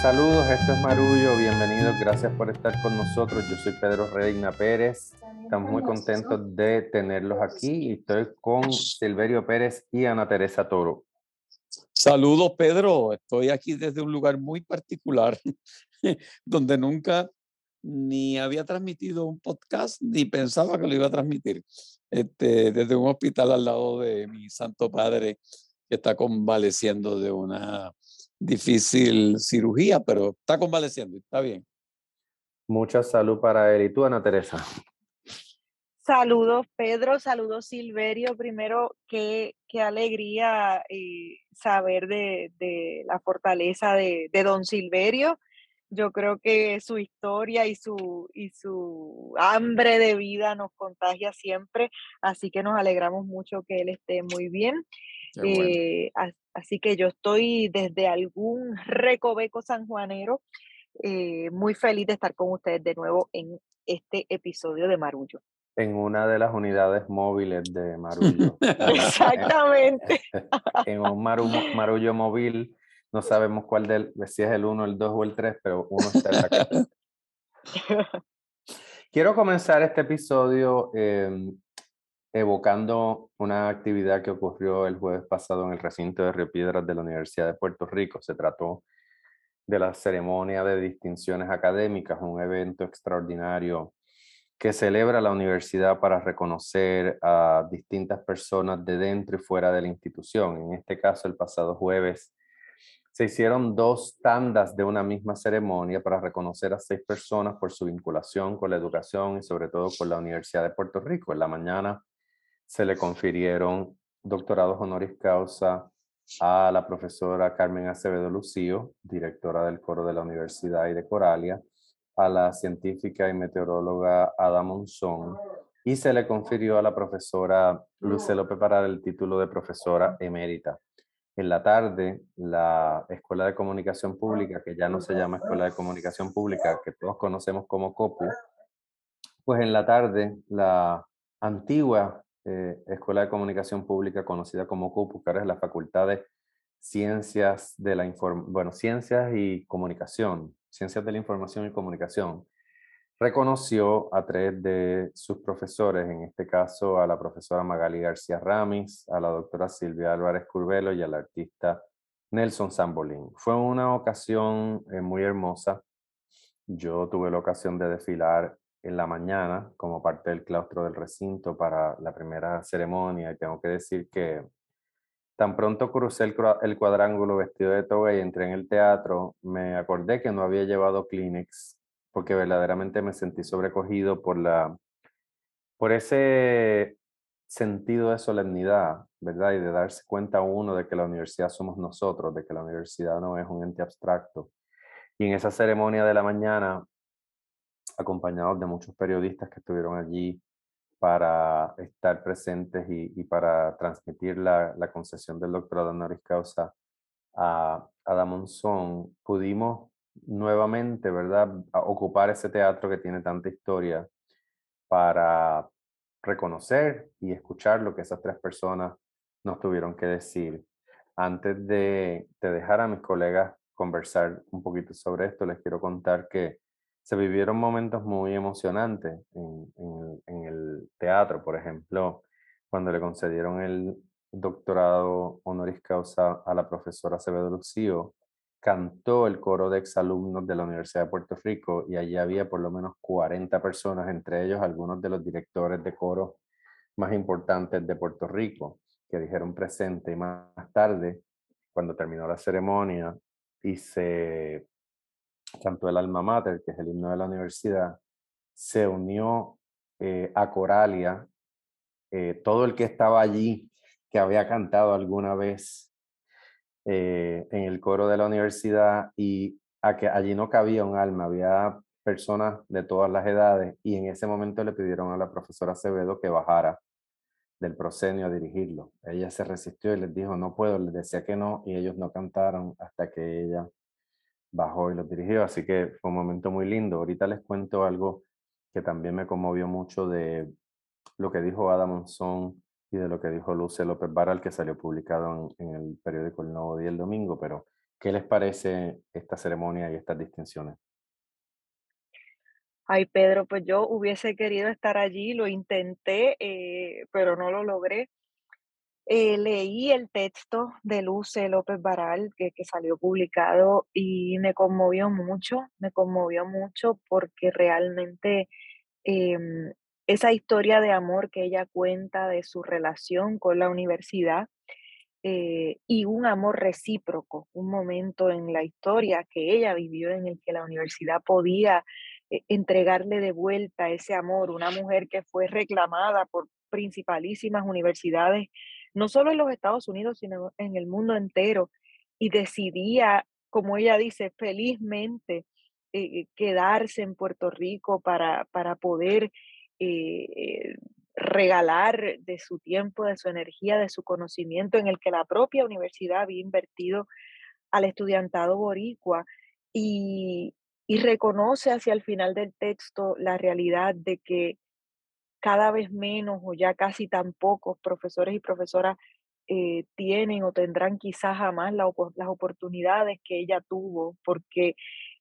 Saludos, esto es Marullo, bienvenidos, gracias por estar con nosotros. Yo soy Pedro Reina Pérez, estamos muy contentos de tenerlos aquí y estoy con Silverio Pérez y Ana Teresa Toro. Saludos, Pedro. Estoy aquí desde un lugar muy particular, donde nunca ni había transmitido un podcast, ni pensaba que lo iba a transmitir. Este, desde un hospital al lado de mi Santo Padre, que está convaleciendo de una difícil cirugía, pero está convaleciendo, está bien. Mucha salud para él. ¿Y tú, Ana Teresa? Saludos, Pedro. Saludos, Silverio. Primero, qué, qué alegría eh, saber de, de, la fortaleza de, de, don Silverio. Yo creo que su historia y su, y su hambre de vida nos contagia siempre, así que nos alegramos mucho que él esté muy bien. Eh, así que yo estoy desde algún recoveco sanjuanero eh, muy feliz de estar con ustedes de nuevo en este episodio de Marullo. En una de las unidades móviles de Marullo. Exactamente. en un Marullo móvil, no sabemos cuál del, si es el 1, el 2 o el 3, pero uno está en la casa. Quiero comenzar este episodio eh, evocando una actividad que ocurrió el jueves pasado en el recinto de Río Piedras de la Universidad de Puerto Rico. Se trató de la ceremonia de distinciones académicas, un evento extraordinario que celebra la universidad para reconocer a distintas personas de dentro y fuera de la institución. En este caso, el pasado jueves se hicieron dos tandas de una misma ceremonia para reconocer a seis personas por su vinculación con la educación y sobre todo con la Universidad de Puerto Rico. En la mañana se le confirieron doctorados honoris causa a la profesora Carmen Acevedo Lucío, directora del coro de la Universidad y de Coralia, a la científica y meteoróloga Ada Monzón, y se le confirió a la profesora Luce López para el título de profesora emérita. En la tarde, la Escuela de Comunicación Pública, que ya no se llama Escuela de Comunicación Pública, que todos conocemos como COPU, pues en la tarde, la antigua eh, Escuela de Comunicación Pública, conocida como CUPU, que ahora es la Facultad de Ciencias de la bueno, Ciencias y Comunicación, Ciencias de la Información y Comunicación, reconoció a tres de sus profesores, en este caso a la profesora Magali García Ramis, a la doctora Silvia Álvarez Curvelo y al artista Nelson Zambolín. Fue una ocasión eh, muy hermosa. Yo tuve la ocasión de desfilar en la mañana como parte del claustro del recinto para la primera ceremonia y tengo que decir que tan pronto crucé el, cuadrángulo vestido de toga y entré en el teatro, me acordé que no había llevado Kleenex porque verdaderamente me sentí sobrecogido por la por ese sentido de solemnidad, ¿verdad? Y de darse cuenta uno de que la universidad somos nosotros, de que la universidad no es un ente abstracto. Y en esa ceremonia de la mañana acompañados de muchos periodistas que estuvieron allí para estar presentes y, y para transmitir la, la, concesión del doctorado honoris causa a, a Monzón, pudimos nuevamente, ¿verdad?, ocupar ese teatro que tiene tanta historia para reconocer y escuchar lo que esas tres personas nos tuvieron que decir. Antes de, de dejar a mis colegas conversar un poquito sobre esto, les quiero contar que se vivieron momentos muy emocionantes en, el teatro, por ejemplo, cuando le concedieron el doctorado honoris causa a la profesora Acevedo Lucío, cantó el coro de exalumnos de la Universidad de Puerto Rico y allí había por lo menos 40 personas, entre ellos algunos de los directores de coro más importantes de Puerto Rico, que dijeron presente y más tarde, cuando terminó la ceremonia y tanto el alma mater, que es el himno de la universidad, se unió eh, a Coralia, eh, todo el que estaba allí, que había cantado alguna vez eh, en el coro de la universidad, y a que allí no cabía un alma, había personas de todas las edades, y en ese momento le pidieron a la profesora Acevedo que bajara del proscenio a dirigirlo. Ella se resistió y les dijo, no puedo, les decía que no, y ellos no cantaron hasta que ella bajó y los dirigió, así que fue un momento muy lindo. Ahorita les cuento algo que también me conmovió mucho de lo que dijo Adam Monzón y de lo que dijo Luce López Baral, que salió publicado en, el periódico El Nuevo Día el domingo, pero ¿Qué les parece esta ceremonia y estas distinciones? Ay, Pedro, pues yo hubiese querido estar allí, lo intenté, eh, pero no lo logré. Eh, leí el texto de Luce López Baral que, salió publicado y me conmovió mucho, me conmovió mucho porque realmente em, esa historia de amor que ella cuenta de su relación con la universidad eh, y un amor recíproco, un momento en la historia que ella vivió en el que la universidad podía eh, entregarle de vuelta ese amor, una mujer que fue reclamada por principalísimas universidades no solo en los Estados Unidos, sino en el mundo entero, y decidía, como ella dice, felizmente eh, quedarse en Puerto Rico para, para poder eh, regalar de su tiempo, de su energía, de su conocimiento en el que la propia universidad había invertido al estudiantado boricua y, y reconoce hacia el final del texto la realidad de que cada vez menos o ya casi tan pocos profesores y profesoras eh, tienen o tendrán quizás jamás las oportunidades que ella tuvo, porque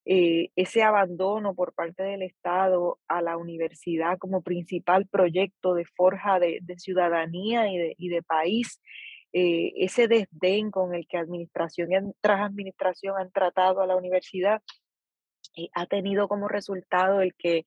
eh, ese abandono por parte del Estado a la universidad como principal proyecto de forja de, ciudadanía y de, país, eh, ese desdén con el que administración tras administración han tratado a la universidad, ha tenido como resultado el que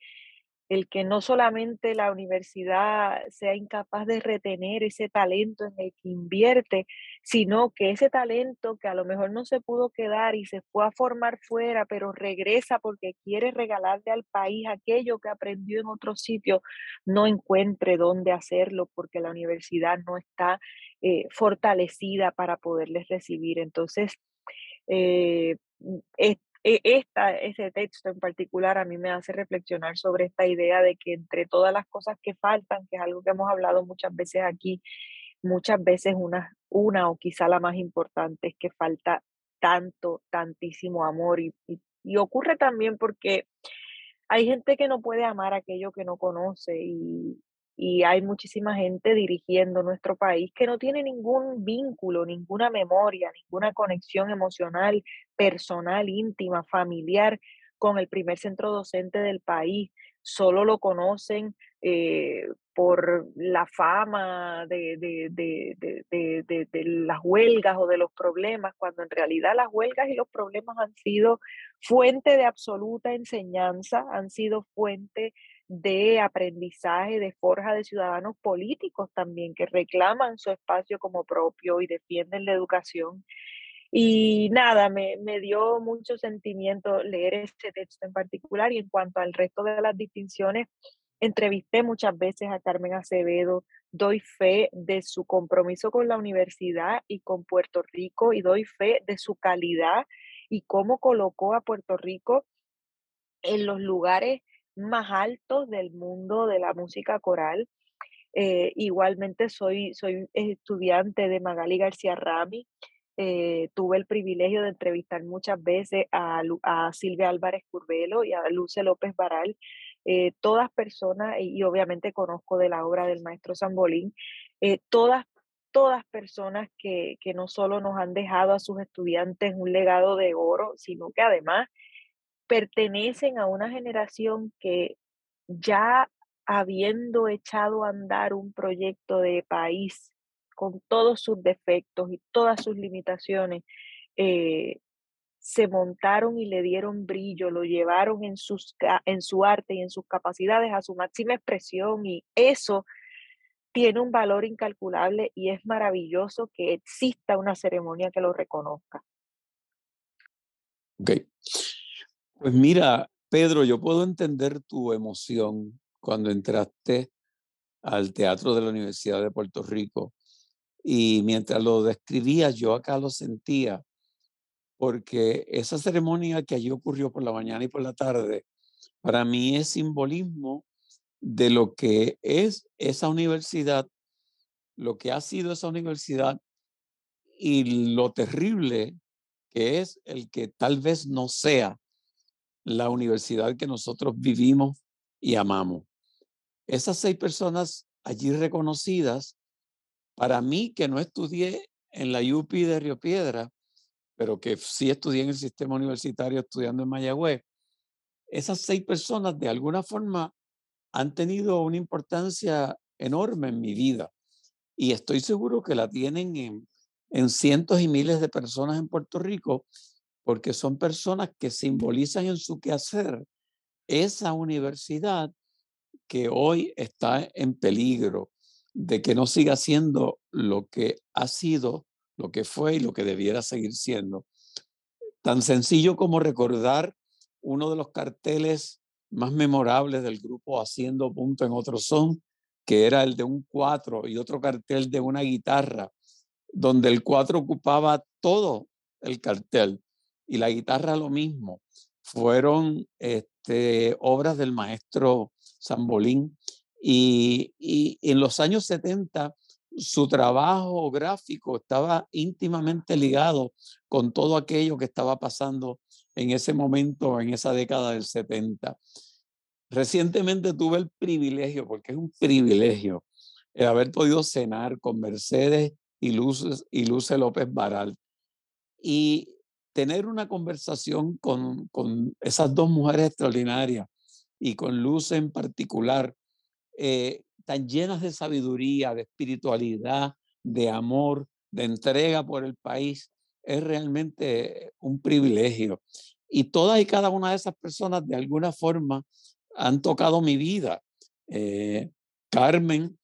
el que no solamente la universidad sea incapaz de retener ese talento en el que invierte, sino que ese talento que a lo mejor no se pudo quedar y se fue a formar fuera, pero regresa porque quiere regalarle al país aquello que aprendió en otro sitio, no encuentre dónde hacerlo porque la universidad no está eh, fortalecida para poderles recibir. Entonces, eh, e, esta, ese texto en particular a mí me hace reflexionar sobre esta idea de que entre todas las cosas que faltan, que es algo que hemos hablado muchas veces aquí, muchas veces una, una o quizá la más importante es que falta tanto, tantísimo amor y, y ocurre también porque hay gente que no puede amar aquello que no conoce y, y hay muchísima gente dirigiendo nuestro país que no tiene ningún vínculo, ninguna memoria, ninguna conexión emocional, personal, íntima, familiar con el primer centro docente del país. Solo lo conocen eh, por la fama de, de, las huelgas o de los problemas, cuando en realidad las huelgas y los problemas han sido fuente de absoluta enseñanza, han sido fuente de aprendizaje, de forja de ciudadanos políticos también que reclaman su espacio como propio y defienden la educación. Y nada, me, me dio mucho sentimiento leer este texto en particular y en cuanto al resto de las distinciones, entrevisté muchas veces a Carmen Acevedo, doy fe de su compromiso con la universidad y con Puerto Rico y doy fe de su calidad y cómo colocó a Puerto Rico en los lugares más altos del mundo de la música coral. Eh, igualmente soy, soy estudiante de Magali García Rami. Eh, tuve el privilegio de entrevistar muchas veces a, Silvia Álvarez Curvelo y a Luce López Baral, eh, todas personas, y, obviamente conozco de la obra del maestro Zambolín, todas, todas personas que, que no solo nos han dejado a sus estudiantes un legado de oro, sino que además pertenecen a una generación que ya habiendo echado a andar un proyecto de país con todos sus defectos y todas sus limitaciones, eh, se montaron y le dieron brillo, lo llevaron en, en su arte y en sus capacidades a su máxima expresión y eso tiene un valor incalculable y es maravilloso que exista una ceremonia que lo reconozca. Okay. Pues mira, Pedro, yo puedo entender tu emoción cuando entraste al teatro de la Universidad de Puerto Rico y mientras lo describía yo acá lo sentía porque esa ceremonia que allí ocurrió por la mañana y por la tarde para mí es simbolismo de lo que es esa universidad, lo que ha sido esa universidad y lo terrible que es el que tal vez no sea la universidad que nosotros vivimos y amamos. Esas seis personas allí reconocidas, para mí que no estudié en la UPI de Río Piedra, pero que sí estudié en el sistema universitario estudiando en Mayagüez, esas seis personas de alguna forma han tenido una importancia enorme en mi vida y estoy seguro que la tienen en, en cientos y miles de personas en Puerto Rico porque son personas que simbolizan en su quehacer esa universidad que hoy está en peligro de que no siga siendo lo que ha sido, lo que fue y lo que debiera seguir siendo. Tan sencillo como recordar uno de los carteles más memorables del grupo Haciendo Punto en Otro Son, que era el de un cuatro y otro cartel de una guitarra, donde el cuatro ocupaba todo el cartel y la guitarra lo mismo. Fueron este, obras del maestro Zambolín y, en los años 70 su trabajo gráfico estaba íntimamente ligado con todo aquello que estaba pasando en ese momento, en esa década del 70. Recientemente tuve el privilegio, porque es un privilegio, el haber podido cenar con Mercedes y Luce, y Luce López Baral y tener una conversación con, con esas dos mujeres extraordinarias y con Luce en particular, eh, tan llenas de sabiduría, de espiritualidad, de amor, de entrega por el país, es realmente un privilegio. Y todas y cada una de esas personas de alguna forma han tocado mi vida. Eh, Carmen,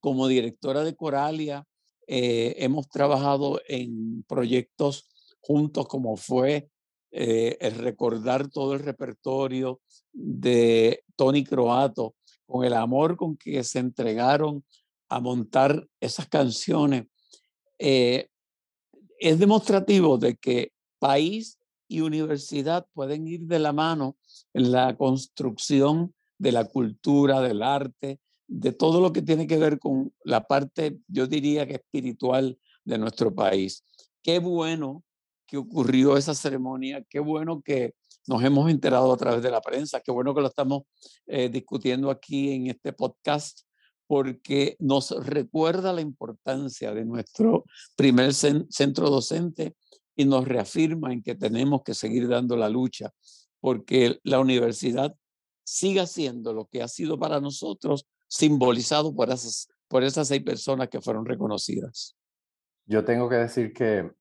como directora de Coralia, eh, hemos trabajado en proyectos juntos como fue eh, el recordar todo el repertorio de Tony Croato, con el amor con que se entregaron a montar esas canciones, es demostrativo de que país y universidad pueden ir de la mano en la construcción de la cultura, del arte, de todo lo que tiene que ver con la parte, yo diría que espiritual de nuestro país. Qué bueno que ocurrió esa ceremonia, qué bueno que nos hemos enterado a través de la prensa, qué bueno que lo estamos eh, discutiendo aquí en este podcast, porque nos recuerda la importancia de nuestro primer centro docente y nos reafirma en que tenemos que seguir dando la lucha porque la universidad siga siendo lo que ha sido para nosotros simbolizado por esas, por esas seis personas que fueron reconocidas. Yo tengo que decir que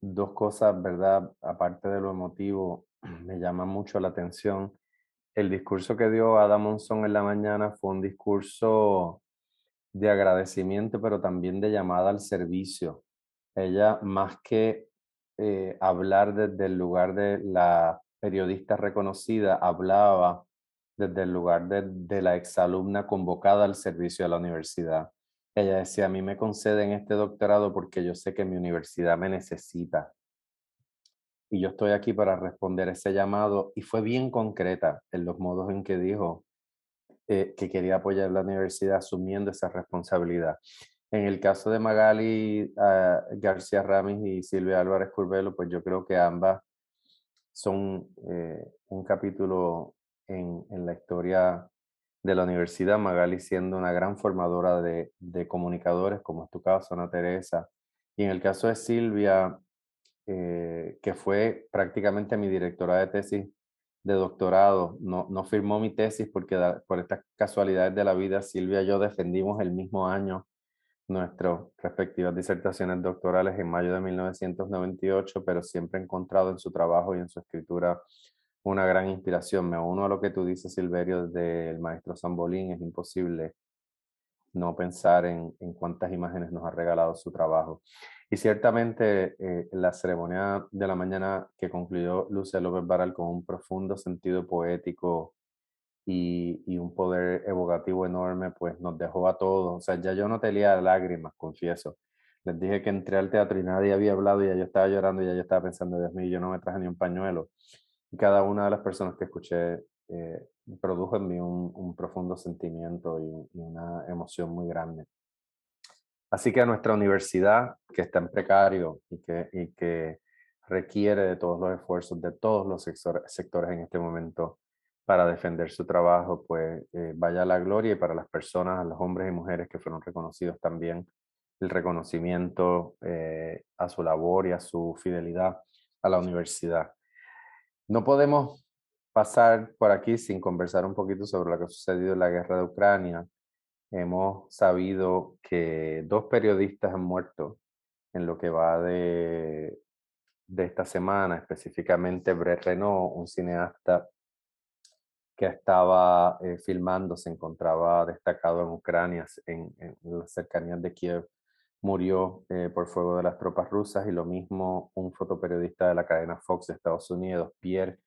dos cosas, ¿verdad? Aparte de lo emotivo, me llaman mucho la atención. El discurso que dio Ada Monzón en la mañana fue un discurso de agradecimiento, pero también de llamada al servicio. Ella, más que eh, hablar desde el lugar de la periodista reconocida, hablaba desde el lugar de la exalumna convocada al servicio de la universidad. Ella decía, a mí me conceden este doctorado porque yo sé que mi universidad me necesita. Y yo estoy aquí para responder ese llamado. Y fue bien concreta en los modos en que dijo eh, que quería apoyar la universidad asumiendo esa responsabilidad. En el caso de Magali ah, García Ramis y Silvia Álvarez Curbelo, pues yo creo que ambas son eh, un capítulo en, la historia de la universidad, Magali siendo una gran formadora de, de, comunicadores, como es tu caso, Ana Teresa. Y en el caso de Silvia, eh, que fue prácticamente mi directora de tesis de doctorado, no, no firmó mi tesis porque por estas casualidades de la vida, Silvia y yo defendimos el mismo año nuestras respectivas disertaciones doctorales en mayo de 1998, pero siempre he encontrado en su trabajo y en su escritura una gran inspiración. Me uno a lo que tú dices, Silverio, desde el maestro Zambolín. Es imposible no pensar en, en cuántas imágenes nos ha regalado su trabajo. Y ciertamente eh, la ceremonia de la mañana que concluyó Lucia López Baral con un profundo sentido poético y, un poder evocativo enorme, pues nos dejó a todos. O sea, ya yo no tenía lágrimas, confieso. Les dije que entré al teatro y nadie había hablado y ya yo estaba llorando y ya yo estaba pensando, Dios mío, yo no me traje ni un pañuelo. Y cada una de las personas que escuché eh, produjo en mí un, un profundo sentimiento y, y, una emoción muy grande. Así que a nuestra universidad, que está en precario y que, y que requiere de todos los esfuerzos de todos los sectores en este momento, para defender su trabajo, pues eh, vaya la gloria y para las personas, los hombres y mujeres que fueron reconocidos también el reconocimiento eh, a su labor y a su fidelidad a la universidad. No podemos pasar por aquí sin conversar un poquito sobre lo que ha sucedido en la guerra de Ucrania. Hemos sabido que dos periodistas han muerto en lo que va de, esta semana, específicamente Brett Renault, un cineasta que estaba eh, filmando, se encontraba destacado en Ucrania, en, las cercanías de Kiev, murió eh, por fuego de las tropas rusas y lo mismo un fotoperiodista de la cadena Fox de Estados Unidos, Pierre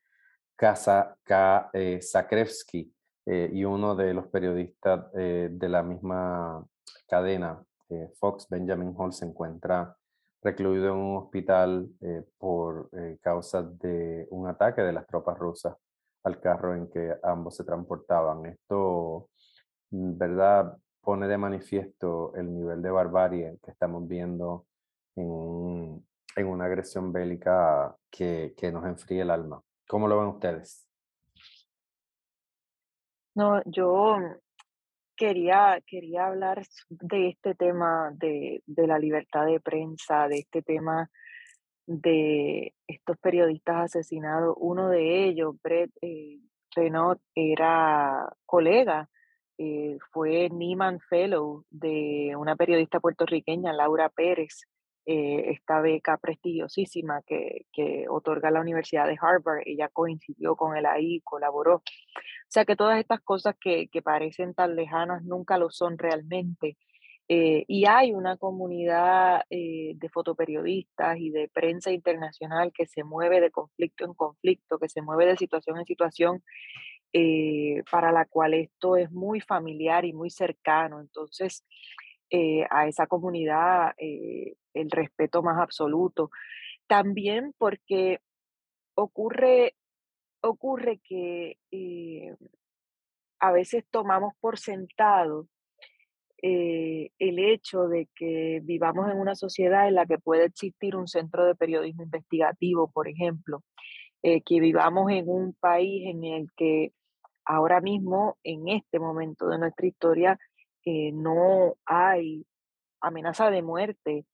Zakrevsky, eh, y uno de los periodistas de la misma cadena, Fox, Benjamin Hall, se encuentra recluido en un hospital eh, por eh, causa de un ataque de las tropas rusas al carro en que ambos se transportaban. Esto, mm, ¿verdad?, pone de manifiesto el nivel de barbarie que estamos viendo en, en una agresión bélica que, nos enfríe el alma. ¿Cómo lo ven ustedes? No, yo quería, quería hablar de este tema de, la libertad de prensa, de este tema de estos periodistas asesinados. Uno de ellos, Brett eh, era colega, eh, fue Nieman Fellow de una periodista puertorriqueña, Laura Pérez, eh, esta beca prestigiosísima que, que, otorga la Universidad de Harvard. Ella coincidió con él ahí, colaboró. O sea que todas estas cosas que, parecen tan lejanas nunca lo son realmente. Eh, y hay una comunidad de fotoperiodistas y de prensa internacional que se mueve de conflicto en conflicto, que se mueve de situación en situación, eh, para la cual esto es muy familiar y muy cercano. Entonces, a esa comunidad el respeto más absoluto. También porque ocurre ocurre que eh, a veces tomamos por sentado eh, el hecho de que vivamos en una sociedad en la que puede existir un centro de periodismo investigativo, por ejemplo, eh, que vivamos en un país en el que ahora mismo, en este momento de nuestra historia, no hay amenaza de muerte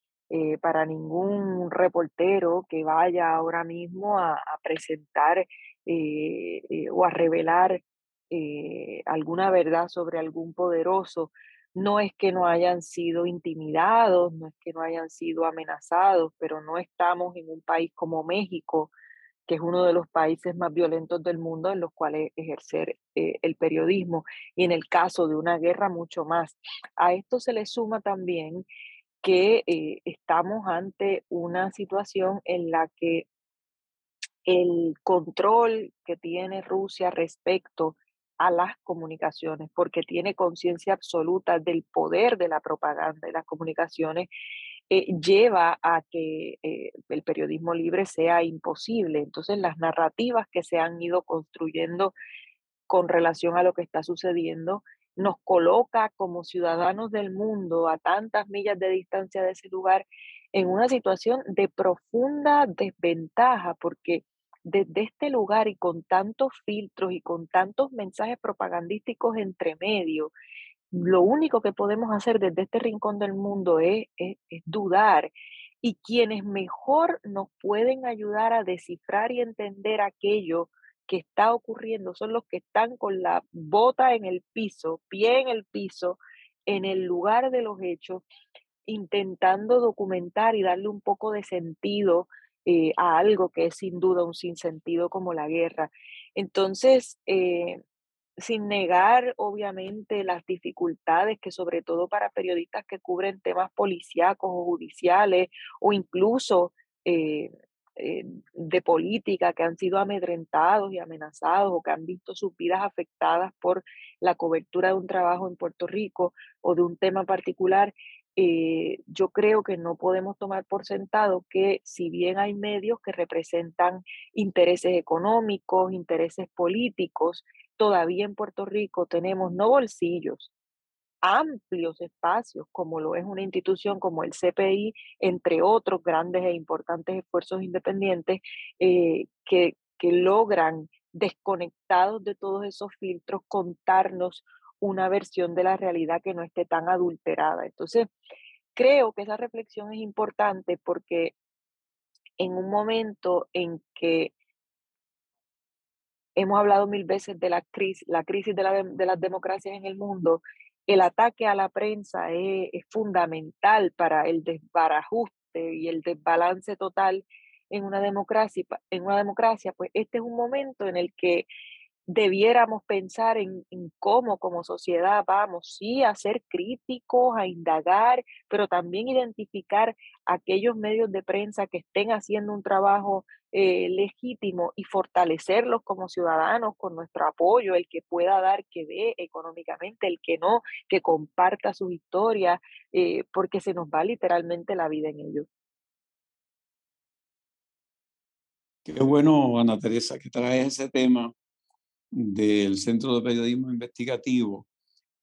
para ningún reportero que vaya ahora mismo a presentar eh, eh, o a revelar eh, alguna verdad sobre algún poderoso, no es que no hayan sido intimidados, no es que no hayan sido amenazados, pero no estamos en un país como México, que es uno de los países más violentos del mundo en los cuales ejercer el periodismo, y en el caso de una guerra mucho más. A esto se le suma también que estamos ante una situación en la que el control que tiene Rusia respecto a las comunicaciones, porque tiene conciencia absoluta del poder de la propaganda y las comunicaciones, eh, lleva a que eh, el periodismo libre sea imposible. Entonces, las narrativas que se han ido construyendo con relación a lo que está sucediendo nos coloca como ciudadanos del mundo a tantas millas de distancia de ese lugar en una situación de profunda desventaja, porque desde este lugar y con tantos filtros y con tantos mensajes propagandísticos entre medio, lo único que podemos hacer desde este rincón del mundo es, dudar. Y quienes mejor nos pueden ayudar a descifrar y entender aquello que está ocurriendo son los que están con la bota en el piso, pie en el piso, en el lugar de los hechos, intentando documentar y darle un poco de sentido eh, a algo que es sin duda un sinsentido como la guerra. Entonces, eh, sin negar obviamente las dificultades que sobre todo para periodistas que cubren temas policíacos o judiciales o incluso eh, de política que han sido amedrentados y amenazados o que han visto sus vidas afectadas por la cobertura de un trabajo en Puerto Rico o de un tema particular, eh, yo creo que no podemos tomar por sentado que si bien hay medios que representan intereses económicos, intereses políticos, todavía en Puerto Rico tenemos no bolsillos, amplios espacios, como lo es una institución como el CPI, entre otros grandes e importantes esfuerzos independientes eh, que, que logran, desconectados de todos esos filtros, contarnos una versión de la realidad que no esté tan adulterada. Entonces, creo que esa reflexión es importante porque en un momento en que hemos hablado mil veces de la crisis, la crisis de, las democracias en el mundo, el ataque a la prensa es, fundamental para el desbarajuste y el desbalance total en una democracia, en una democracia, pues este es un momento en el que debiéramos pensar en, cómo como sociedad vamos, sí, a ser críticos, a indagar, pero también identificar aquellos medios de prensa que estén haciendo un trabajo eh, legítimo y fortalecerlos como ciudadanos con nuestro apoyo, el que pueda dar, que dé económicamente, el que no, que comparta su historia, eh, porque se nos va literalmente la vida en ello. Qué bueno, Ana Teresa, que trae ese tema del Centro de Periodismo Investigativo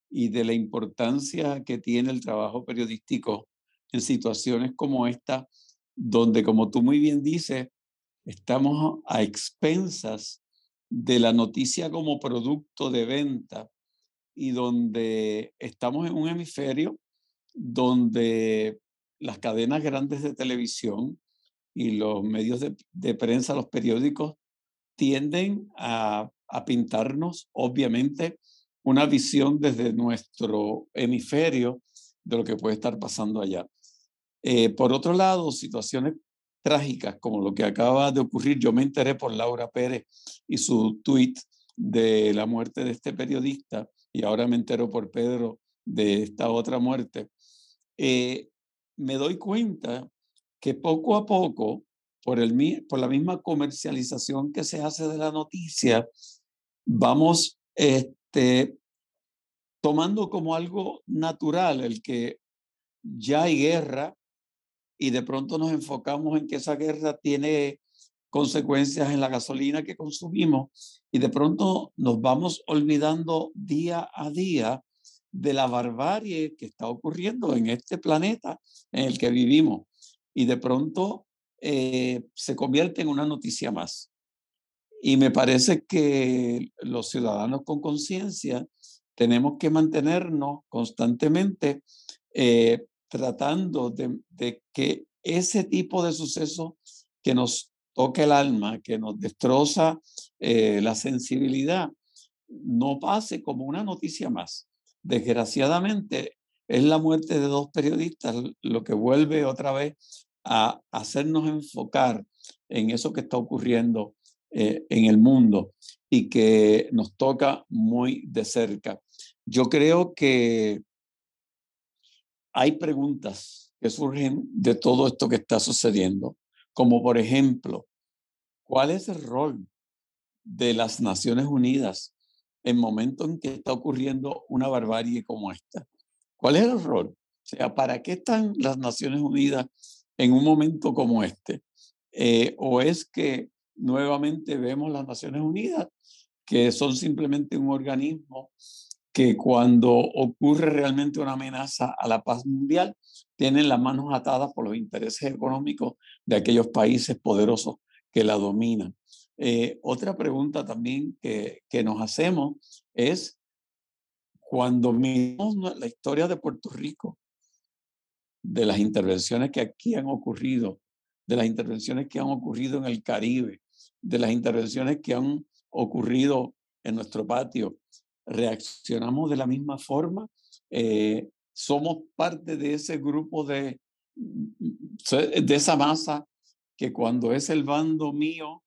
y de la importancia que tiene el trabajo periodístico en situaciones como esta, donde, como tú muy bien dices, estamos a expensas de la noticia como producto de venta y donde estamos en un hemisferio donde las cadenas grandes de televisión y los medios de, prensa, los periódicos, tienden a a pintarnos, obviamente, una visión desde nuestro hemisferio de lo que puede estar pasando allá. Eh, por otro lado, situaciones trágicas como lo que acaba de ocurrir, yo me enteré por Laura Pérez y su tweet de la muerte de este periodista y ahora me entero por Pedro de esta otra muerte, eh, me doy cuenta que poco a poco, por, el, por la misma comercialización que se hace de la noticia, vamos este, tomando como algo natural el que ya hay guerra y de pronto nos enfocamos en que esa guerra tiene consecuencias en la gasolina que consumimos y de pronto nos vamos olvidando día a día de la barbarie que está ocurriendo en este planeta en el que vivimos y de pronto eh, se convierte en una noticia más. Y me parece que los ciudadanos con conciencia tenemos que mantenernos constantemente eh, tratando de, que ese tipo de sucesos que nos toque el alma, que nos destroza eh, la sensibilidad, no pase como una noticia más. Desgraciadamente, es la muerte de dos periodistas lo que vuelve otra vez a hacernos enfocar en eso que está ocurriendo eh, en el mundo y que nos toca muy de cerca. Yo creo que hay preguntas que surgen de todo esto que está sucediendo, como por ejemplo, ¿cuál es el rol de las Naciones Unidas en momentos en que está ocurriendo una barbarie como esta? ¿Cuál es el rol? O sea, ¿para qué están las Naciones Unidas en un momento como este? Eh, ¿O es que nuevamente vemos las Naciones Unidas, que son simplemente un organismo que cuando ocurre realmente una amenaza a la paz mundial, tienen las manos atadas por los intereses económicos de aquellos países poderosos que la dominan. Eh, otra pregunta también que, que nos hacemos es, cuando miramos la historia de Puerto Rico, de las intervenciones que aquí han ocurrido, de las intervenciones que han ocurrido en el Caribe, de las intervenciones que han ocurrido en nuestro patio, reaccionamos de la misma forma. Eh, somos parte de ese grupo de, de esa masa que cuando es el bando mío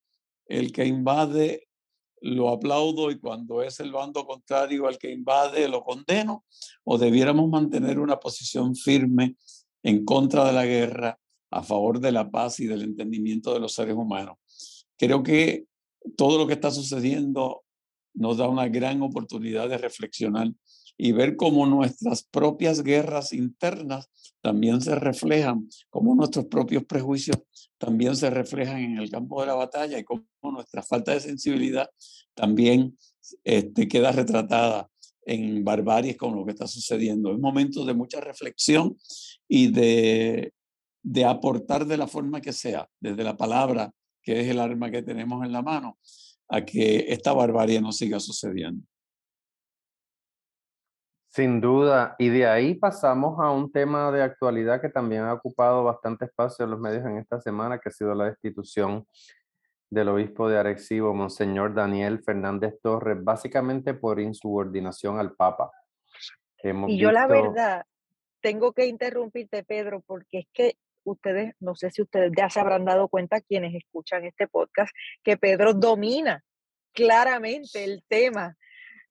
el que invade, lo aplaudo y cuando es el bando contrario el que invade, lo condeno, o debiéramos mantener una posición firme en contra de la guerra, a favor de la paz y del entendimiento de los seres humanos. Creo que todo lo que está sucediendo nos da una gran oportunidad de reflexionar y ver cómo nuestras propias guerras internas también se reflejan, cómo nuestros propios prejuicios también se reflejan en el campo de la batalla y cómo nuestra falta de sensibilidad también este, queda retratada en barbaries con lo que está sucediendo. Es momento de mucha reflexión y de, de aportar de la forma que sea, desde la palabra, que es el arma que tenemos en la mano, a que esta barbarie no siga sucediendo. Sin duda, y de ahí pasamos a un tema de actualidad que también ha ocupado bastante espacio en los medios en esta semana, que ha sido la destitución del obispo de Arecibo, Monseñor Daniel Fernández Torres, básicamente por insubordinación al Papa. y yo la verdad, tengo que interrumpirte, Pedro, porque es que ustedes, no sé si ustedes ya se habrán dado cuenta, quienes escuchan este podcast, que Pedro domina claramente el tema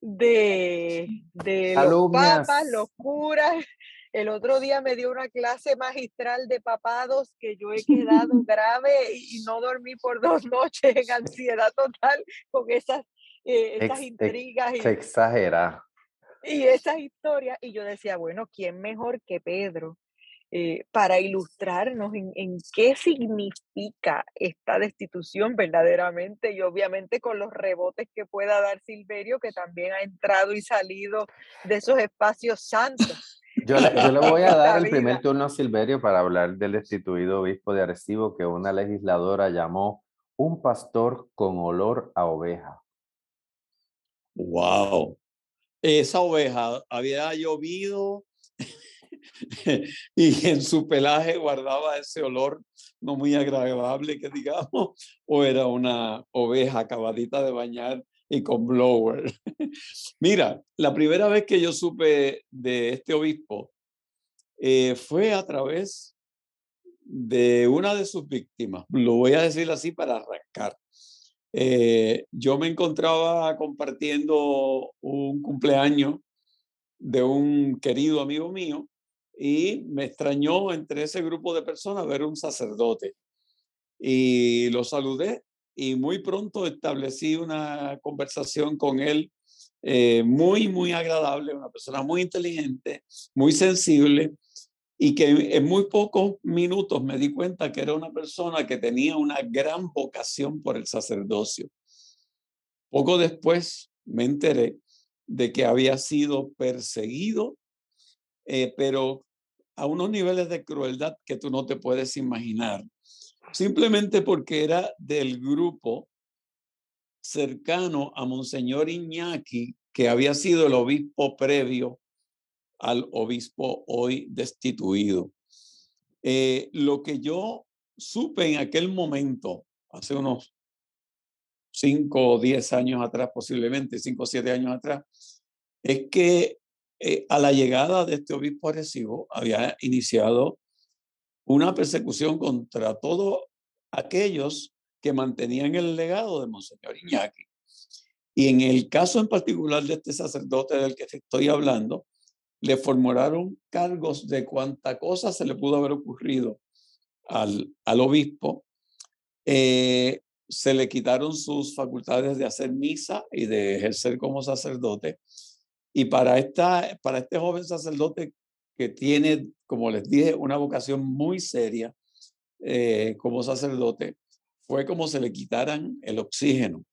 de, de los papas, los curas. El otro día me dio una clase magistral de papados que yo he quedado grave y no dormí por dos noches en ansiedad total con esas, eh, esas intrigas. Y, se exagera. Y esas historias. Y yo decía, bueno, ¿quién mejor que Pedro eh, para ilustrarnos en, qué significa esta destitución verdaderamente y obviamente con los rebotes que pueda dar Silverio, que también ha entrado y salido de esos espacios santos. Yo le, yo le voy a dar el primer turno a Silverio para hablar del destituido obispo de Arecibo que una legisladora llamó un pastor con olor a oveja. Wow. Esa oveja había llovido y en su pelaje guardaba ese olor no muy agradable que digamos, o era una oveja acabadita de bañar y con blower. Mira, la primera vez que yo supe de este obispo eh, fue a través de una de sus víctimas. Lo voy a decir así para arrancar. Eh, yo me encontraba compartiendo un cumpleaños de un querido amigo mío y me extrañó entre ese grupo de personas ver un sacerdote. Y lo saludé y muy pronto establecí una conversación con él eh, muy, muy agradable, una persona muy inteligente, muy sensible y que en muy pocos minutos me di cuenta que era una persona que tenía una gran vocación por el sacerdocio. Poco después me enteré de que había sido perseguido, eh, pero a unos niveles de crueldad que tú no te puedes imaginar, simplemente porque era del grupo cercano a Monseñor Iñaki, que había sido el obispo previo al obispo hoy destituido. Eh, lo que yo supe en aquel momento, hace unos cinco o diez años atrás, posiblemente cinco o siete años atrás, es que eh, a la llegada de este obispo agresivo había iniciado una persecución contra todos aquellos que mantenían el legado de Monseñor Iñaki. Y en el caso en particular de este sacerdote del que estoy hablando, le formularon cargos de cuánta cosa se le pudo haber ocurrido al, al obispo. Eh, se le quitaron sus facultades de hacer misa y de ejercer como sacerdote y para, esta, para este joven sacerdote que tiene, como les dije, una vocación muy seria eh, como sacerdote, fue como se le quitaran el oxígeno.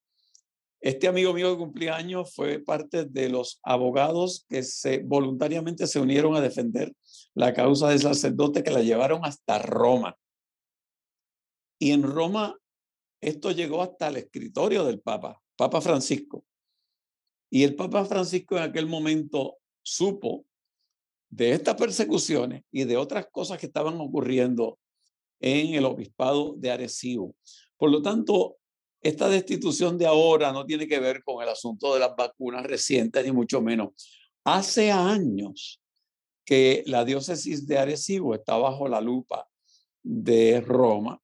Este amigo mío que cumplía años fue parte de los abogados que voluntariamente se unieron a defender la causa del sacerdote que la llevaron hasta Roma. Y en Roma esto llegó hasta el escritorio del Papa, Papa Francisco. Y el Papa Francisco en aquel momento supo de estas persecuciones y de otras cosas que estaban ocurriendo en el obispado de Arecibo. Por lo tanto, esta destitución de ahora no tiene que ver con el asunto de las vacunas recientes, ni mucho menos. Hace años que la diócesis de Arecibo está bajo la lupa de Roma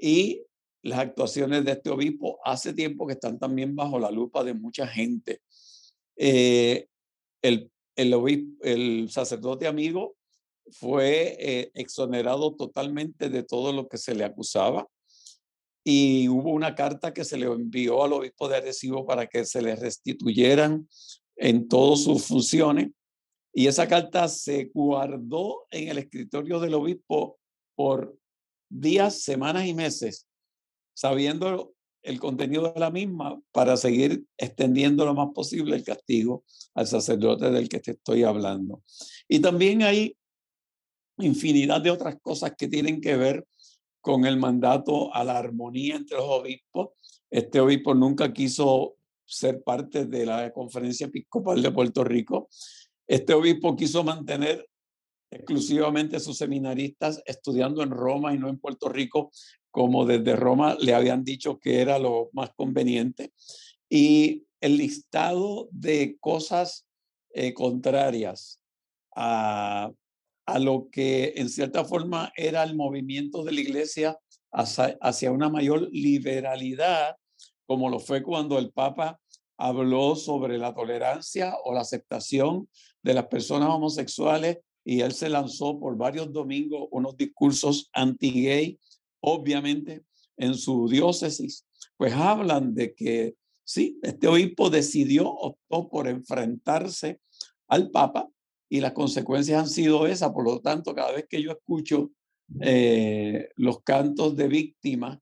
y las actuaciones de este obispo hace tiempo que están también bajo la lupa de mucha gente eh, el, el, sacerdote amigo fue eh, exonerado totalmente de todo lo que se le acusaba y hubo una carta que se le envió al obispo de Arecibo para que se le restituyeran en todas sus funciones y esa carta se guardó en el escritorio del obispo por días, semanas y meses, sabiendo el contenido de la misma para seguir extendiendo lo más posible el castigo al sacerdote del que te estoy hablando. Y también hay infinidad de otras cosas que tienen que ver con el mandato a la armonía entre los obispos. Este obispo nunca quiso ser parte de la conferencia episcopal de Puerto Rico Este obispo quiso mantener exclusivamente sus seminaristas estudiando en Roma y no en Puerto Rico, como desde Roma le habían dicho que era lo más conveniente. Y el listado de cosas eh, contrarias a, a, lo que en cierta forma era el movimiento de la iglesia hacia, hacia una mayor liberalidad, como lo fue cuando el Papa habló sobre la tolerancia o la aceptación de las personas homosexuales y él se lanzó por varios domingos unos discursos anti-gay, obviamente en su diócesis, pues hablan de que sí, este obispo decidió, optó por enfrentarse al Papa y las consecuencias han sido esas. Por lo tanto, cada vez que yo escucho eh, los cantos de víctimas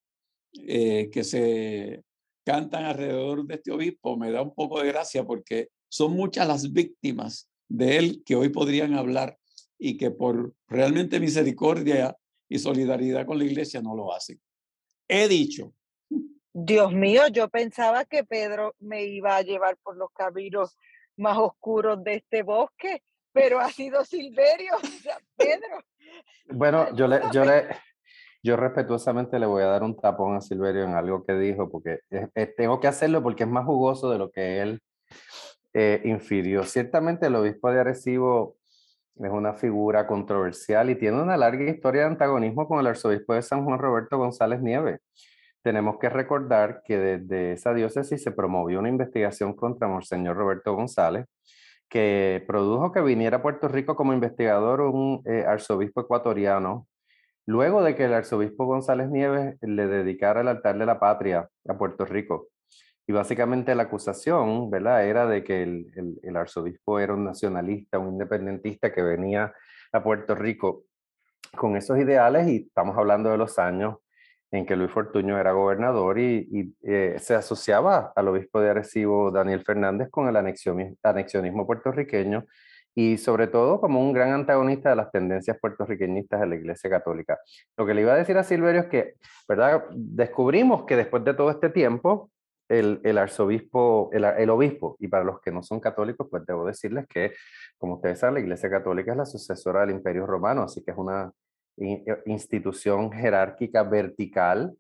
eh, que se cantan alrededor de este obispo, me da un poco de gracia porque son muchas las víctimas de él que hoy podrían hablar y que por realmente misericordia y solidaridad con la iglesia no lo hacen. He dicho. Dios mío, yo pensaba que Pedro me iba a llevar por los caminos más oscuros de este bosque, pero ha sido Silverio, Pedro. Bueno, yo le, yo le, yo respetuosamente le voy a dar un tapón a Silverio en algo que dijo, porque tengo que hacerlo porque es más jugoso de lo que él eh, infirió. Ciertamente el obispo de Arecibo es una figura controversial y tiene una larga historia de antagonismo con el arzobispo de San Juan Roberto González Nieves. Tenemos que recordar que desde esa diócesis se promovió una investigación contra Monseñor Roberto González, que produjo que viniera a Puerto Rico como investigador un eh, arzobispo ecuatoriano, luego de que el arzobispo González Nieves le dedicara el altar de la patria a Puerto Rico. Y básicamente la acusación, ¿verdad? Era de que el, el, arzobispo era un nacionalista, un independentista que venía a Puerto Rico con esos ideales y estamos hablando de los años en que Luis Fortuño era gobernador y, eh, se asociaba al obispo de Arecibo, Daniel Fernández, con el anexionismo puertorriqueño y sobre todo como un gran antagonista de las tendencias puertorriqueñistas de la Iglesia Católica. Lo que le iba a decir a Silverio es que, ¿verdad? Descubrimos que después de todo este tiempo, el, arzobispo, el, obispo, y para los que no son católicos, pues debo decirles que, como ustedes saben, la Iglesia Católica es la sucesora del Imperio Romano, así que es una institución jerárquica vertical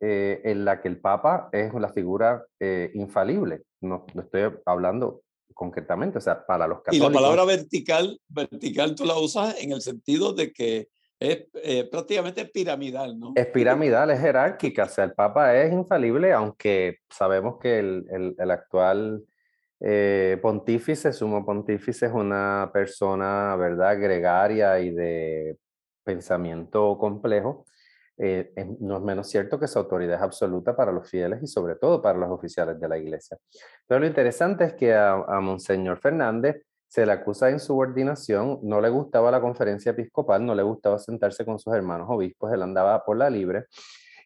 eh, en la que el Papa es la figura eh, infalible. No, no, estoy hablando concretamente, o sea, para los católicos. Y la palabra vertical, vertical tú la usas en el sentido de que es eh, prácticamente piramidal, ¿no? Es piramidal, es jerárquica, o sea, el Papa es infalible, aunque sabemos que el, el, actual eh, pontífice, sumo pontífice, es una persona, ¿verdad?, gregaria y de pensamiento complejo. Eh, no es menos cierto que su autoridad es absoluta para los fieles y sobre todo para los oficiales de la iglesia. Pero lo interesante es que a, a Monseñor Fernández se le acusa de insubordinación, no le gustaba la conferencia episcopal, no le gustaba sentarse con sus hermanos obispos, él andaba por la libre.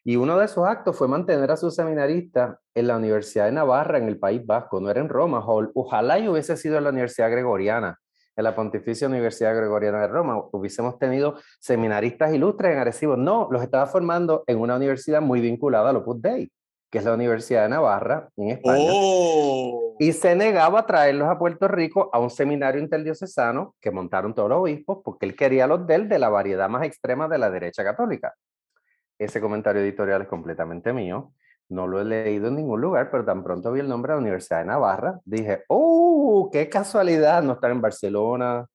Y uno de esos actos fue mantener a sus seminaristas en la Universidad de Navarra, en el País Vasco, no era en Roma. Ojalá y hubiese sido en la Universidad Gregoriana, en la Pontificia Universidad Gregoriana de Roma, hubiésemos tenido seminaristas ilustres en Arecibo. No, los estaba formando en una universidad muy vinculada al Opus Dei, que es la Universidad de Navarra, en España. Oh y se negaba a traerlos a Puerto Rico a un seminario interdiocesano que montaron todos los obispos porque él quería los de él de la variedad más extrema de la derecha católica. Ese comentario editorial es completamente mío. No lo he leído en ningún lugar, pero tan pronto vi el nombre de la Universidad de Navarra, dije, ¡oh, qué casualidad! No están en Barcelona,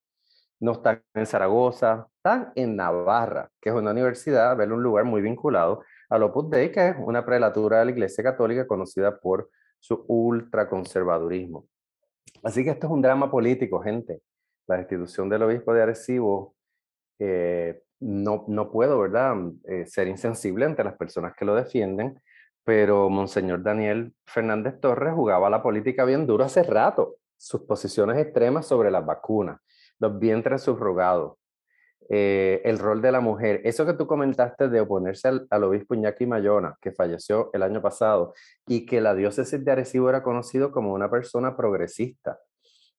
no están en Zaragoza, están en Navarra, que es una universidad, ver un lugar muy vinculado al Opus Dei, que es una prelatura de la Iglesia Católica conocida por su ultraconservadurismo. Así que esto es un drama político, gente. La institución del obispo de Arecibo eh, no, no puedo, ¿verdad?, eh, ser insensible ante las personas que lo defienden, pero Monseñor Daniel Fernández Torres jugaba la política bien duro hace rato. Sus posiciones extremas sobre las vacunas, los vientres subrogados, eh, el rol de la mujer. Eso que tú comentaste de oponerse al, obispo Iñaki Mayona, que falleció el año pasado, y que la diócesis de Arecibo era conocido como una persona progresista.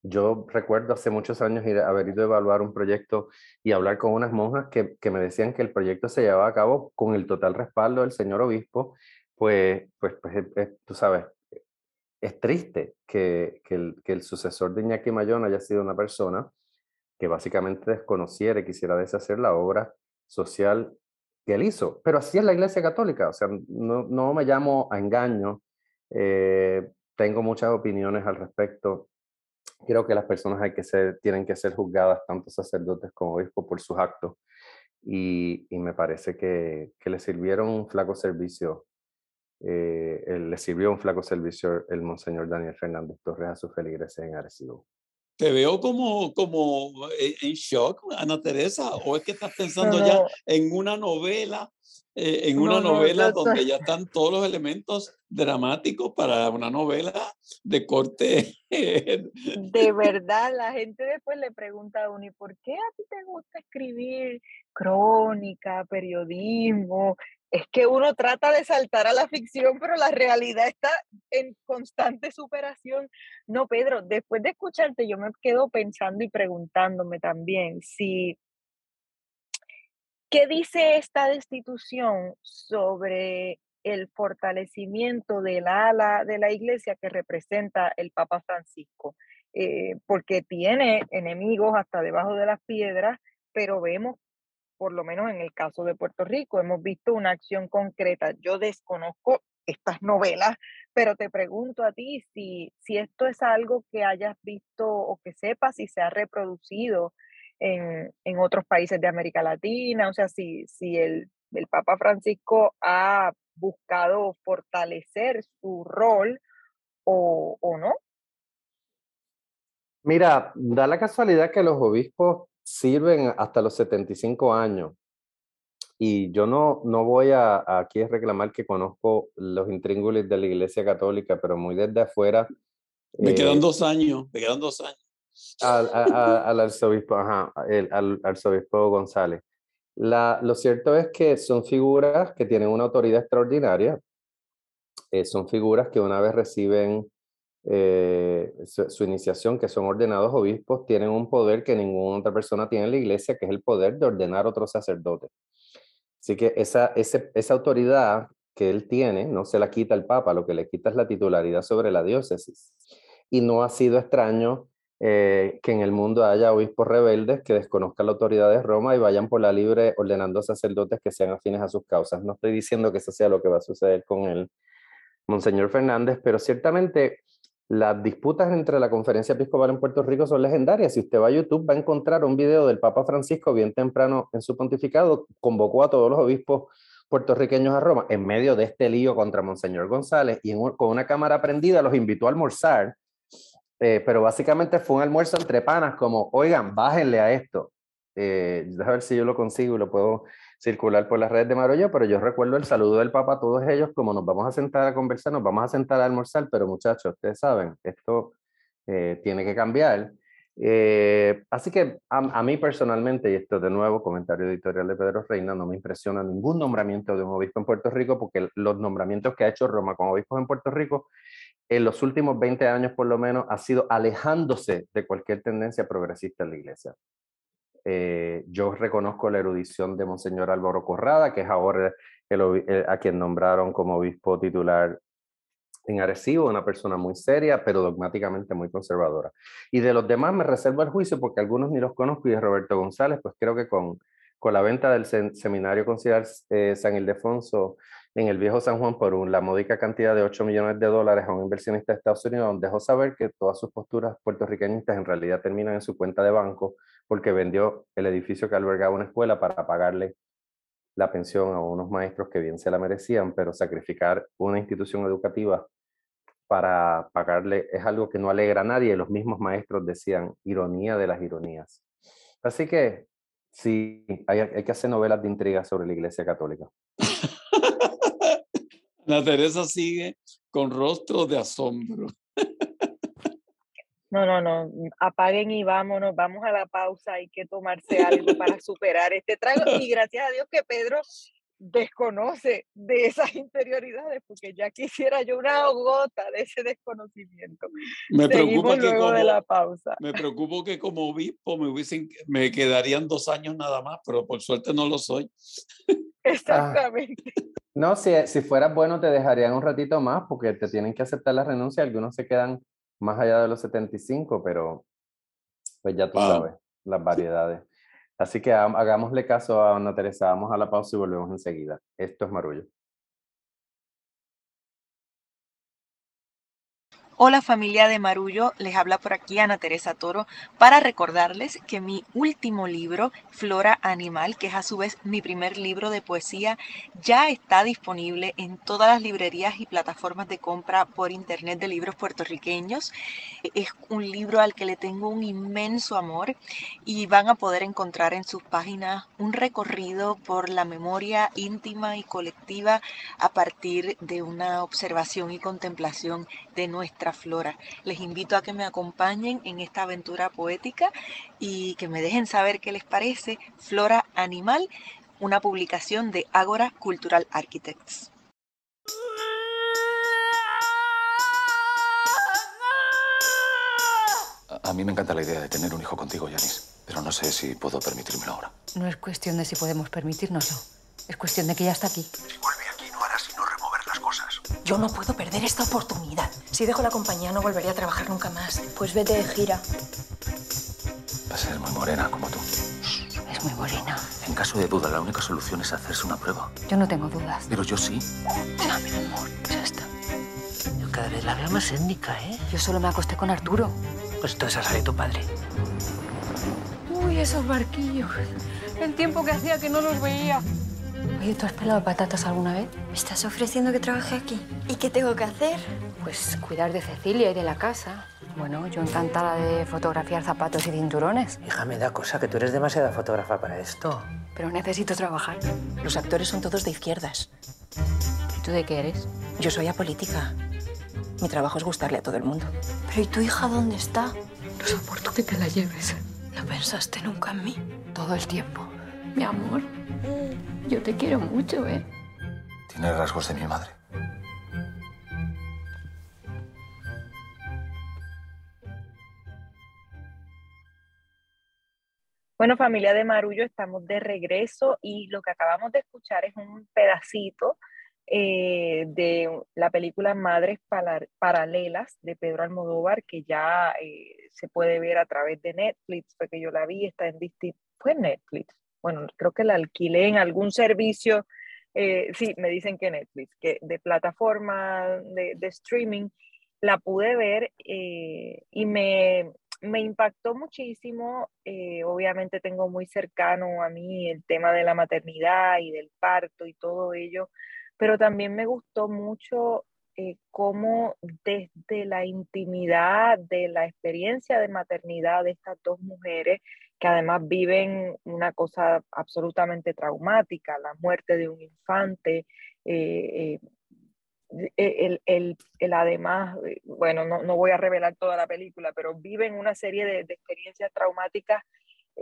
Yo recuerdo hace muchos años ir, haber ido a evaluar un proyecto y hablar con unas monjas que, que me decían que el proyecto se llevaba a cabo con el total respaldo del señor obispo, pues, pues, pues tú sabes, es triste que, el, que, el, sucesor de Iñaki Mayón haya sido una persona que básicamente desconociera y quisiera deshacer la obra social que él hizo. Pero así es la Iglesia Católica, o sea, no, no me llamo a engaño, eh, tengo muchas opiniones al respecto. Creo que las personas hay que ser, tienen que ser juzgadas, tanto sacerdotes como obispos, por sus actos. Y, y me parece que, que, le sirvieron un flaco servicio, eh, le sirvió un flaco servicio el Monseñor Daniel Fernández Torres a su feligreses en Arecibo. Te veo como, como eh, en shock, Ana Teresa, o es que estás pensando ya en una novela, eh, en una novela donde ya están todos los elementos dramáticos para una novela de corte. de verdad, la gente después le pregunta a uno, ¿y por qué a ti te gusta escribir crónica, periodismo? Es que uno trata de saltar a la ficción, pero la realidad está en constante superación. No, Pedro, después de escucharte, yo me quedo pensando y preguntándome también si, ¿qué dice esta destitución sobre el fortalecimiento del ala de la iglesia que representa el Papa Francisco? Eh, porque tiene enemigos hasta debajo de las piedras, pero vemos por lo menos en el caso de Puerto Rico, hemos visto una acción concreta. Yo desconozco estas novelas, pero te pregunto a ti si, si esto es algo que hayas visto o que sepas si se ha reproducido en, en otros países de América Latina, o sea, si, si el, el Papa Francisco ha buscado fortalecer su rol o, o no. Mira, da la casualidad que los obispos sirven hasta los 75 años. Y yo no, no voy a, aquí a reclamar que conozco los intríngulis de la Iglesia Católica, pero muy desde afuera. Me quedan eh, dos años, me quedan dos años. Al, al arzobispo, ajá, el, al arzobispo González. La, lo cierto es que son figuras que tienen una autoridad extraordinaria, eh, son figuras que una vez reciben eh, su, iniciación, que son ordenados obispos, tienen un poder que ninguna otra persona tiene en la iglesia, que es el poder de ordenar otros sacerdotes. Así que esa, esa autoridad que él tiene no se la quita el Papa, lo que le quita es la titularidad sobre la diócesis. Y no ha sido extraño eh, que en el mundo haya obispos rebeldes que desconozcan la autoridad de Roma y vayan por la libre ordenando sacerdotes que sean afines a sus causas. No estoy diciendo que eso sea lo que va a suceder con el Monseñor Fernández, pero ciertamente las disputas entre la conferencia episcopal en Puerto Rico son legendarias. Si usted va a YouTube va a encontrar un video del Papa Francisco bien temprano en su pontificado, convocó a todos los obispos puertorriqueños a Roma en medio de este lío contra Monseñor González y con una cámara prendida los invitó a almorzar, eh, pero básicamente fue un almuerzo entre panas como, oigan, bájenle a esto. Eh, ver si yo lo consigo y lo puedo circular por las redes de Maroyo, pero yo recuerdo el saludo del Papa a todos ellos, como nos vamos a sentar a conversar, nos vamos a sentar a almorzar, pero muchachos, ustedes saben, esto eh, tiene que cambiar. Eh, así que a, mí personalmente, y esto de nuevo, comentario editorial de Pedro Reina, no me impresiona ningún nombramiento de un obispo en Puerto Rico, porque los nombramientos que ha hecho Roma con obispos en Puerto Rico en los últimos 20 años por lo menos ha sido alejándose de cualquier tendencia progresista en la iglesia. Eh, yo reconozco la erudición de Monseñor Álvaro Corrada, que es ahora el, a quien nombraron como obispo titular en Arecibo, una persona muy seria, pero dogmáticamente muy conservadora. Y de los demás me reservo el juicio porque algunos ni los conozco y de Roberto González, pues creo que con, con la venta del seminario Conciliar eh, San Ildefonso en el viejo San Juan por un, la módica cantidad de 8 millones de dólares a un inversionista de Estados Unidos, dejó saber que todas sus posturas puertorriqueñistas en realidad terminan en su cuenta de banco porque vendió el edificio que albergaba una escuela para pagarle la pensión a unos maestros que bien se la merecían, pero sacrificar una institución educativa para pagarle es algo que no alegra a nadie. Los mismos maestros decían ironía de las ironías. Así que sí, hay, hay que hacer novelas de intriga sobre la Iglesia Católica. La Teresa sigue con rostro de asombro. No, no, no, apaguen y vámonos, vamos a la pausa, hay que tomarse algo para superar este trago y gracias a Dios que Pedro desconoce de esas interioridades, porque ya quisiera yo una gota de ese desconocimiento. Me preocupa que como, de la pausa. Me preocupo que como obispo me hubiesen, me quedarían dos años nada más, pero por suerte no lo soy. Exactamente. No, si, si fueras bueno te dejarían un ratito más porque te tienen que aceptar la renuncia. Algunos se quedan más allá de los 75, pero pues ya tú sabes las variedades. Así que hagámosle caso a Ana Teresa. Vamos a la pausa y volvemos enseguida. Esto es Marullo. Hola familia de Marullo, les habla por aquí Ana Teresa Toro para recordarles que mi último libro, Flora Animal, que es a su vez mi primer libro de poesía, ya está disponible en todas las librerías y plataformas de compra por internet de libros puertorriqueños. Es un libro al que le tengo un inmenso amor y van a poder encontrar en sus páginas un recorrido por la memoria íntima y colectiva a partir de una observación y contemplación de nuestra flora. Les invito a que me acompañen en esta aventura poética y que me dejen saber qué les parece Flora Animal, una publicación de Agora Cultural Architects. A mí me encanta la idea de tener un hijo contigo, Yanis, pero no sé si puedo permitírmelo ahora. No es cuestión de si podemos permitírnoslo, es cuestión de que ya está aquí. Yo no puedo perder esta oportunidad. Si dejo la compañía no volvería a trabajar nunca más. Pues vete de gira. Va a ser muy morena como tú. Es muy morena. En caso de duda, la única solución es hacerse una prueba. Yo no tengo dudas. Pero yo sí. Ya, mi amor, ya está. Yo cada vez la veo más étnica, ¿eh? Yo solo me acosté con Arturo. Pues esa de tu padre. Uy, esos barquillos. El tiempo que hacía que no los veía. Oye, ¿tú has pelado patatas alguna vez? ¿Me estás ofreciendo que trabaje aquí? ¿Y qué tengo que hacer? Pues cuidar de Cecilia y de la casa. Bueno, yo encantada de fotografiar zapatos y cinturones. Hija, me da cosa que tú eres demasiada fotógrafa para esto. Pero necesito trabajar. Los actores son todos de izquierdas. ¿Y tú de qué eres? Yo soy apolítica. Mi trabajo es gustarle a todo el mundo. ¿Pero y tu hija dónde está? No soporto que te la lleves. ¿No pensaste nunca en mí? Todo el tiempo. Mi amor. Yo te quiero mucho, ¿eh? Tiene rasgos de mi madre. Bueno, familia de Marullo, estamos de regreso y lo que acabamos de escuchar es un pedacito eh, de la película Madres Paralelas de Pedro Almodóvar, que ya eh, se puede ver a través de Netflix, fue que yo la vi, está en distintos, fue Netflix, bueno, creo que la alquilé en algún servicio, eh, sí, me dicen que Netflix, que de plataforma de, streaming, la pude ver eh, y me, me, impactó muchísimo. Eh, obviamente tengo muy cercano a mí el tema de la maternidad y del parto y todo ello, pero también me gustó mucho cómo desde la intimidad de la experiencia de maternidad de estas dos mujeres, que además viven una cosa absolutamente traumática, la muerte de un infante, eh, eh, el, el, el, además, eh, bueno, no, no, voy a revelar toda la película, pero viven una serie de, de experiencias traumáticas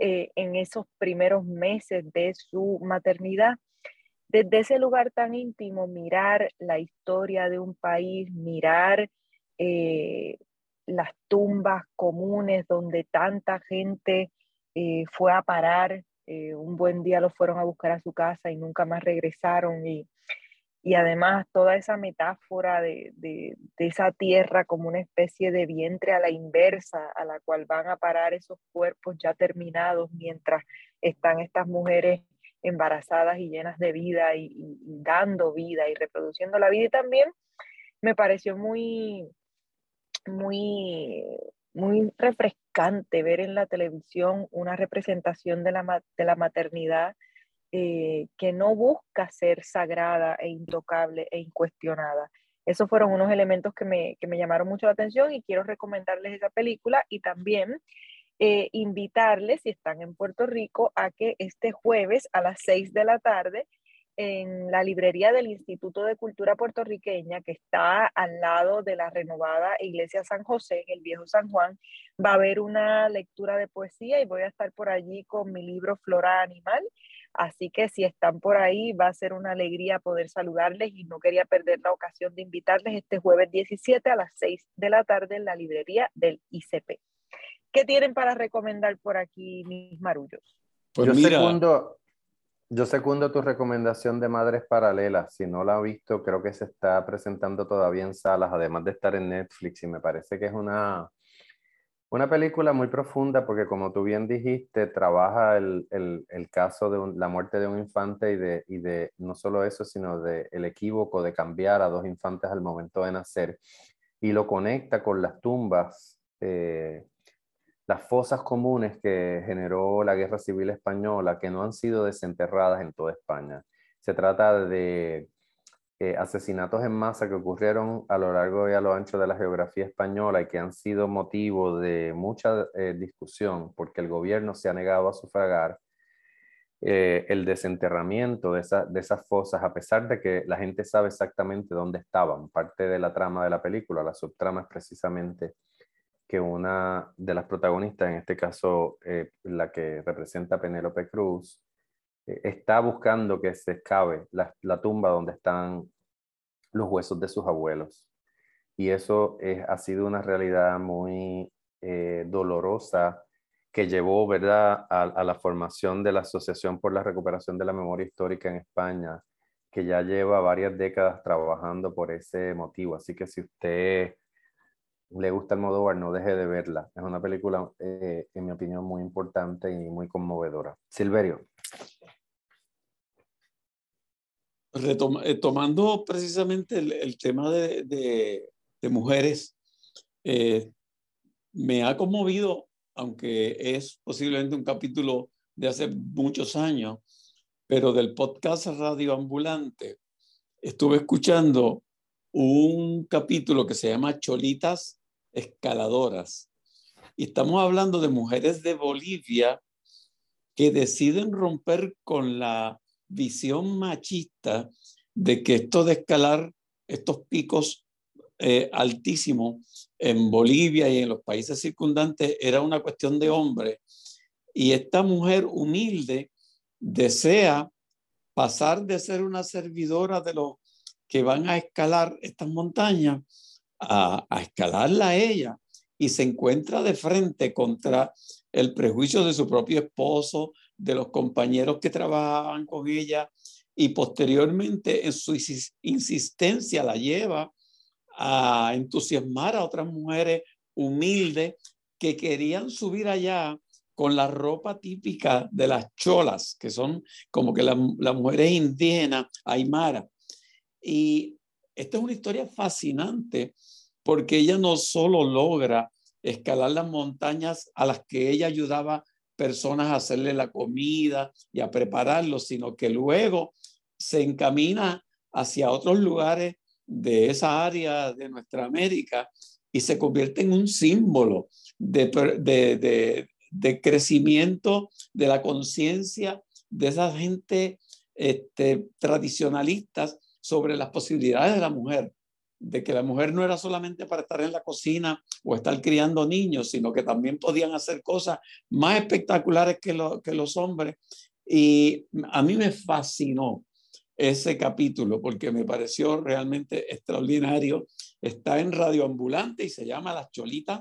en esos primeros meses de su maternidad. Desde ese lugar tan íntimo, mirar la historia de un país, mirar las tumbas comunes donde tanta gente eh, fue a parar, eh, un buen día lo fueron a buscar a su casa y nunca más regresaron y, y además toda esa metáfora de, de, esa tierra como una especie de vientre a la inversa a la cual van a parar esos cuerpos ya terminados mientras están estas mujeres embarazadas y llenas de vida y, y dando vida y reproduciendo la vida. Y también me pareció muy muy muy refrescante ver en la televisión una representación de la, de la maternidad eh, que no busca ser sagrada e intocable e incuestionada. Esos fueron unos elementos que me, que me llamaron mucho la atención y quiero recomendarles esa película y también eh, invitarles, si están en Puerto Rico, a que este jueves a las 6 de la tarde en la librería del Instituto de Cultura Puertorriqueña, que está al lado de la renovada Iglesia San José, en el Viejo San Juan, va a haber una lectura de poesía y voy a estar por allí con mi libro Flora Animal. Así que si están por ahí, va a ser una alegría poder saludarles y no quería perder la ocasión de invitarles este jueves 17 a las 6 de la tarde en la librería del ICP. ¿Qué tienen para recomendar por aquí mis marullos? Pues Yo segundo, Yo secundo tu recomendación de Madres Paralelas. Si no la has visto, creo que se está presentando todavía en salas, además de estar en Netflix. Y me parece que es una, una película muy profunda porque, como tú bien dijiste, trabaja el, el, el caso de la muerte de un infante y de, y de no solo eso, sino de el equívoco de cambiar a dos infantes al momento de nacer y lo conecta con las tumbas. Eh, las fosas comunes que generó la Guerra Civil Española, que no han sido desenterradas en toda España. Se trata de eh, asesinatos en masa que ocurrieron a lo largo y a lo ancho de la geografía española y que han sido motivo de mucha eh, discusión porque el gobierno se ha negado a sufragar eh, el desenterramiento de, de esas fosas, a pesar de que la gente sabe exactamente dónde estaban. Parte de la trama de la película, la subtrama es precisamente que una de las protagonistas, en este caso eh, la que representa Penélope Cruz, eh, está buscando que se escabe la, la, tumba donde están los huesos de sus abuelos. Y eso ha sido una realidad muy eh, dolorosa que llevó ¿verdad? A, a, la formación de la Asociación por la Recuperación de la Memoria Histórica en España, que ya lleva varias décadas trabajando por ese motivo. Así que si usted le gusta el Almodóvar, no deje de verla. Es una película, eh, en mi opinión, muy importante y muy conmovedora. Silverio. Eh, tomando precisamente el, tema de, de, mujeres, eh, me ha conmovido, aunque es posiblemente un capítulo de hace muchos años, pero del podcast Radio Ambulante, estuve escuchando un capítulo que se llama Cholitas escaladoras. Y estamos hablando de mujeres de Bolivia que deciden romper con la visión machista de que esto de escalar estos picos eh, altísimos en Bolivia y en los países circundantes era una cuestión de hombre. Y esta mujer humilde desea pasar de ser una servidora de los que van a escalar estas montañas a, escalarla a ella y se encuentra de frente contra el prejuicio de su propio esposo, de los compañeros que trabajaban con ella y posteriormente en su insistencia la lleva a entusiasmar a otras mujeres humildes que querían subir allá con la ropa típica de las cholas, que son como que las mujeres indígenas, aymara. Y esta es una historia fascinante porque ella no solo logra escalar las montañas a las que ella ayudaba personas a hacerle la comida y a prepararlo, sino que luego se encamina hacia otros lugares de esa área de nuestra América y se convierte en un símbolo de, crecimiento de la conciencia de esa gente este, tradicionalistas sobre las posibilidades de la mujer de que la mujer no era solamente para estar en la cocina o estar criando niños, sino que también podían hacer cosas más espectaculares que, los hombres. Y a mí me fascinó ese capítulo porque me pareció realmente extraordinario. Está en Radio Ambulante y se llama Las Cholitas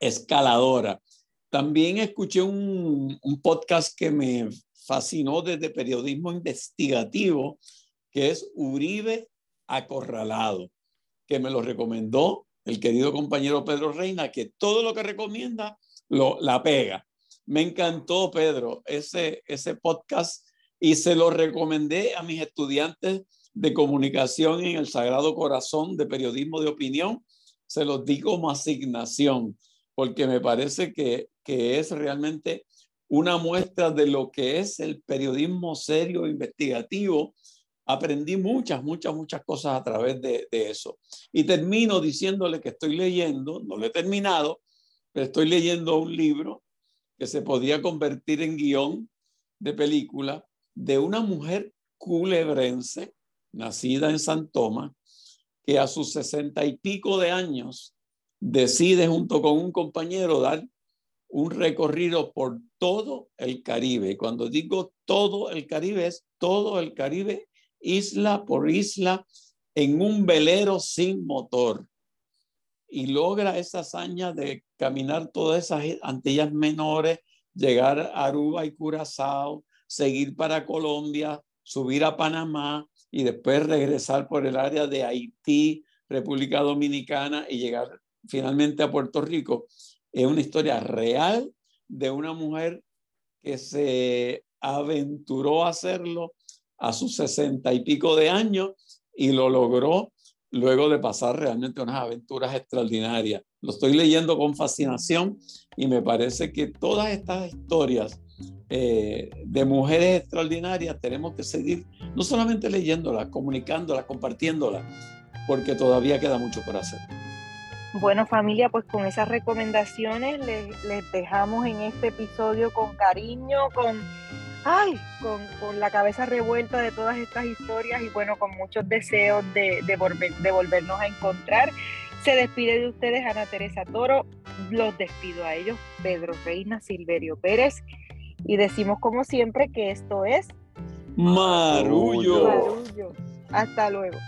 Escaladora. También escuché un podcast que me fascinó desde periodismo investigativo, que es Uribe acorralado, que me lo recomendó el querido compañero Pedro Reina, que todo lo que recomienda lo, la pega. Me encantó, Pedro, ese, ese podcast y se lo recomendé a mis estudiantes de comunicación en el Sagrado Corazón de Periodismo de Opinión. Se los di como asignación, porque me parece que, que es realmente una muestra de lo que es el periodismo serio, investigativo, aprendí muchas, muchas, muchas cosas a través de, eso. Y termino diciéndole que estoy leyendo, no lo he terminado, pero estoy leyendo un libro que se podía convertir en guion de película de una mujer culebrense, nacida en San Tomás, que a sus sesenta y pico de años decide junto con un compañero dar un recorrido por todo el Caribe. Cuando digo todo el Caribe, es todo el Caribe isla por isla en un velero sin motor y logra esa hazaña de caminar todas esas Antillas menores, llegar a Aruba y Curazao, seguir para Colombia, subir a Panamá y después regresar por el área de Haití, República Dominicana y llegar finalmente a Puerto Rico. Es una historia real de una mujer que se aventuró a hacerlo a sus sesenta y pico de años y lo logró luego de pasar realmente unas aventuras extraordinarias. Lo estoy leyendo con fascinación y me parece que todas estas historias eh, de mujeres extraordinarias tenemos que seguir no solamente leyéndolas, comunicándolas, compartiéndolas, porque todavía queda mucho por hacer. Bueno familia, pues con esas recomendaciones les, les dejamos en este episodio con cariño, con ay, con, con, la cabeza revuelta de todas estas historias y bueno, con muchos deseos de, de, volver, de volvernos a encontrar. Se despide de ustedes Ana Teresa Toro, los despido a ellos, Pedro Reina, Silverio Pérez, y decimos como siempre que esto es Marullo. Marullo. Hasta luego.